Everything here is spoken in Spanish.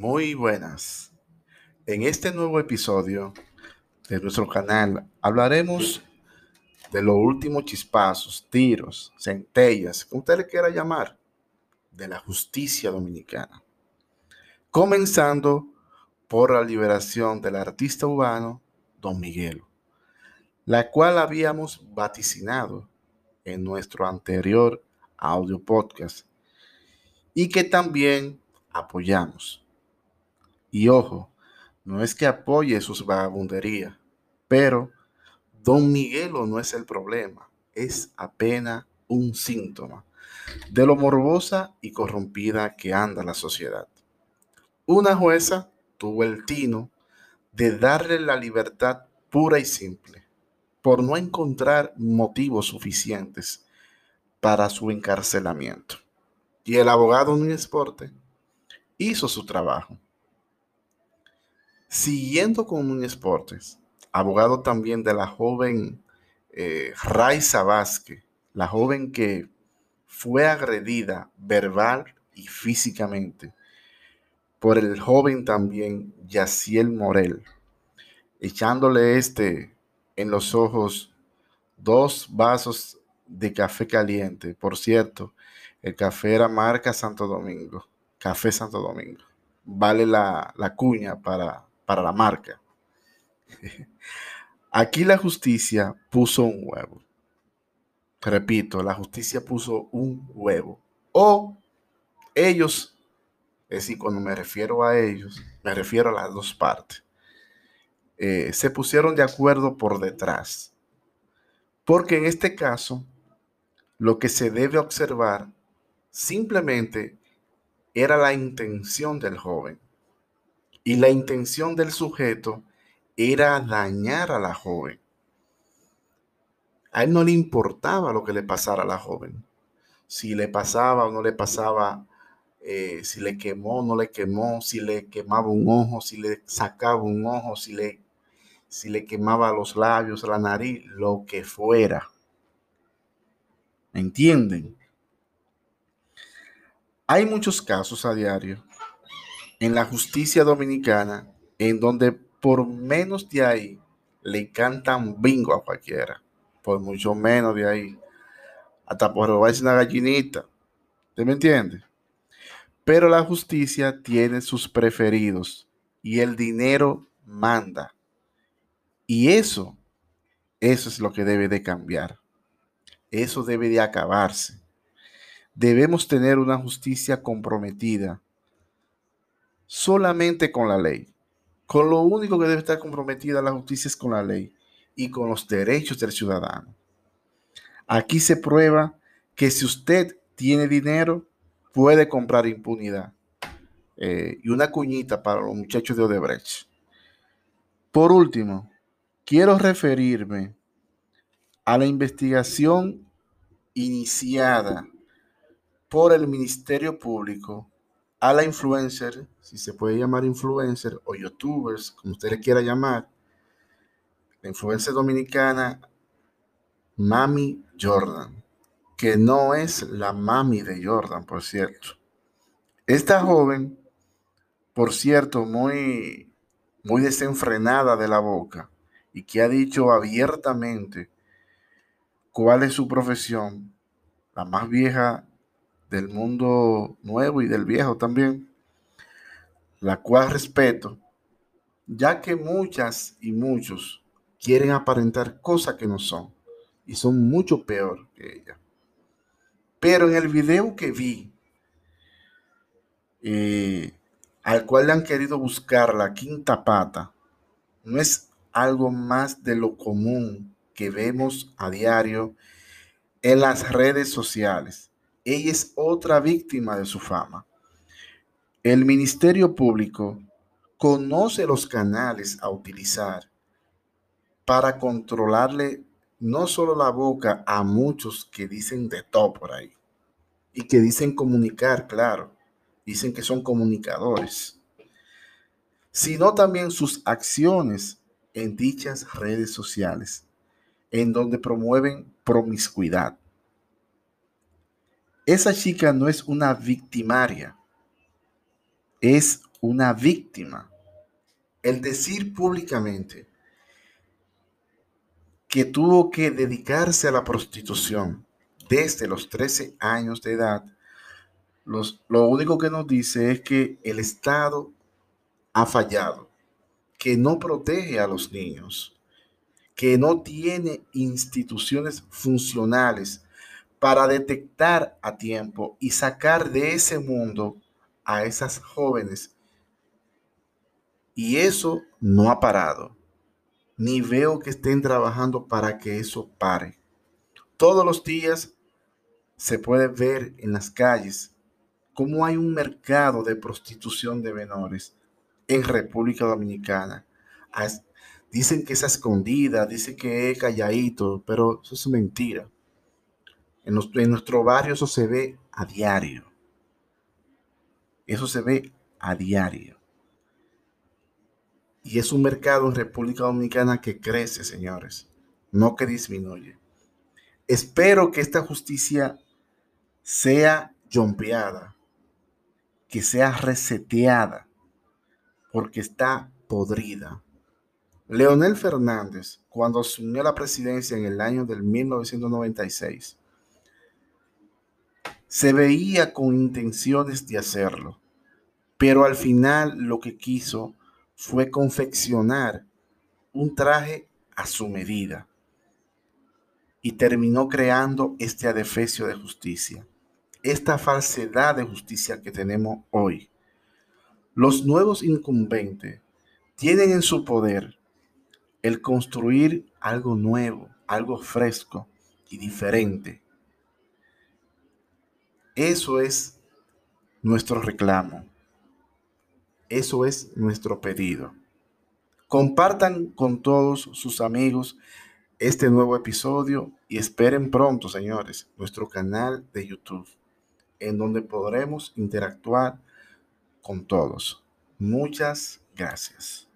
Muy buenas. En este nuevo episodio de nuestro canal hablaremos de los últimos chispazos, tiros, centellas, como usted le quiera llamar, de la justicia dominicana. Comenzando por la liberación del artista urbano Don Miguelo, la cual habíamos vaticinado en nuestro anterior audio podcast y que también apoyamos. Y ojo, no es que apoye sus vagabunderías, pero Don Miguelo no es el problema, es apenas un síntoma de lo morbosa y corrompida que anda la sociedad. Una jueza tuvo el tino de darle la libertad pura y simple, por no encontrar motivos suficientes para su encarcelamiento. Y el abogado Núñez Porte hizo su trabajo Siguiendo con un Sportes, abogado también de la joven eh, Raiza Vázquez, la joven que fue agredida verbal y físicamente por el joven también Yaciel Morel, echándole este en los ojos dos vasos de café caliente. Por cierto, el café era marca Santo Domingo, Café Santo Domingo. Vale la, la cuña para para la marca. Aquí la justicia puso un huevo. Repito, la justicia puso un huevo. O ellos, es decir, cuando me refiero a ellos, me refiero a las dos partes. Eh, se pusieron de acuerdo por detrás. Porque en este caso, lo que se debe observar simplemente era la intención del joven. Y la intención del sujeto era dañar a la joven. A él no le importaba lo que le pasara a la joven. Si le pasaba o no le pasaba, eh, si le quemó o no le quemó, si le quemaba un ojo, si le sacaba un ojo, si le, si le quemaba los labios, la nariz, lo que fuera. ¿Me entienden? Hay muchos casos a diario en la justicia dominicana, en donde por menos de ahí le cantan bingo a cualquiera, por mucho menos de ahí, hasta por robarse una gallinita. ¿Usted me entiende? Pero la justicia tiene sus preferidos y el dinero manda. Y eso, eso es lo que debe de cambiar. Eso debe de acabarse. Debemos tener una justicia comprometida solamente con la ley. Con lo único que debe estar comprometida la justicia es con la ley y con los derechos del ciudadano. Aquí se prueba que si usted tiene dinero, puede comprar impunidad. Eh, y una cuñita para los muchachos de Odebrecht. Por último, quiero referirme a la investigación iniciada por el Ministerio Público a la influencer, si se puede llamar influencer o youtubers, como usted le quiera llamar, la influencer dominicana Mami Jordan, que no es la mami de Jordan, por cierto. Esta joven, por cierto, muy, muy desenfrenada de la boca y que ha dicho abiertamente cuál es su profesión, la más vieja del mundo nuevo y del viejo también, la cual respeto, ya que muchas y muchos quieren aparentar cosas que no son y son mucho peor que ella. Pero en el video que vi, eh, al cual le han querido buscar la quinta pata, no es algo más de lo común que vemos a diario en las redes sociales ella es otra víctima de su fama. El Ministerio Público conoce los canales a utilizar para controlarle no solo la boca a muchos que dicen de todo por ahí y que dicen comunicar, claro, dicen que son comunicadores, sino también sus acciones en dichas redes sociales, en donde promueven promiscuidad, esa chica no es una victimaria, es una víctima. El decir públicamente que tuvo que dedicarse a la prostitución desde los 13 años de edad, lo único que nos dice es que el Estado ha fallado, que no protege a los niños, que no tiene instituciones funcionales para detectar a tiempo y sacar de ese mundo a esas jóvenes. Y eso no ha parado. Ni veo que estén trabajando para que eso pare. Todos los días se puede ver en las calles cómo hay un mercado de prostitución de menores en República Dominicana. Dicen que es escondida, dicen que es calladito, pero eso es mentira. En nuestro, barrio eso se ve a diario. Eso se ve a diario. Y es un mercado en República Dominicana que crece, señores, no que disminuye. Espero que esta justicia sea jompeada, que sea reseteada, porque está podrida. Leonel Fernández, cuando asumió la presidencia en el año del 1996, se veía con intenciones de hacerlo, pero al final lo que quiso fue confeccionar un traje a su medida y terminó creando este adefesio de justicia, esta falsedad de justicia que tenemos hoy. Los nuevos incumbentes tienen en su poder el construir algo nuevo, algo fresco y diferente eso es nuestro reclamo. Eso es nuestro pedido. Compartan con todos sus amigos este nuevo episodio y esperen pronto, señores, nuestro canal de YouTube, en donde podremos interactuar con todos. Muchas gracias.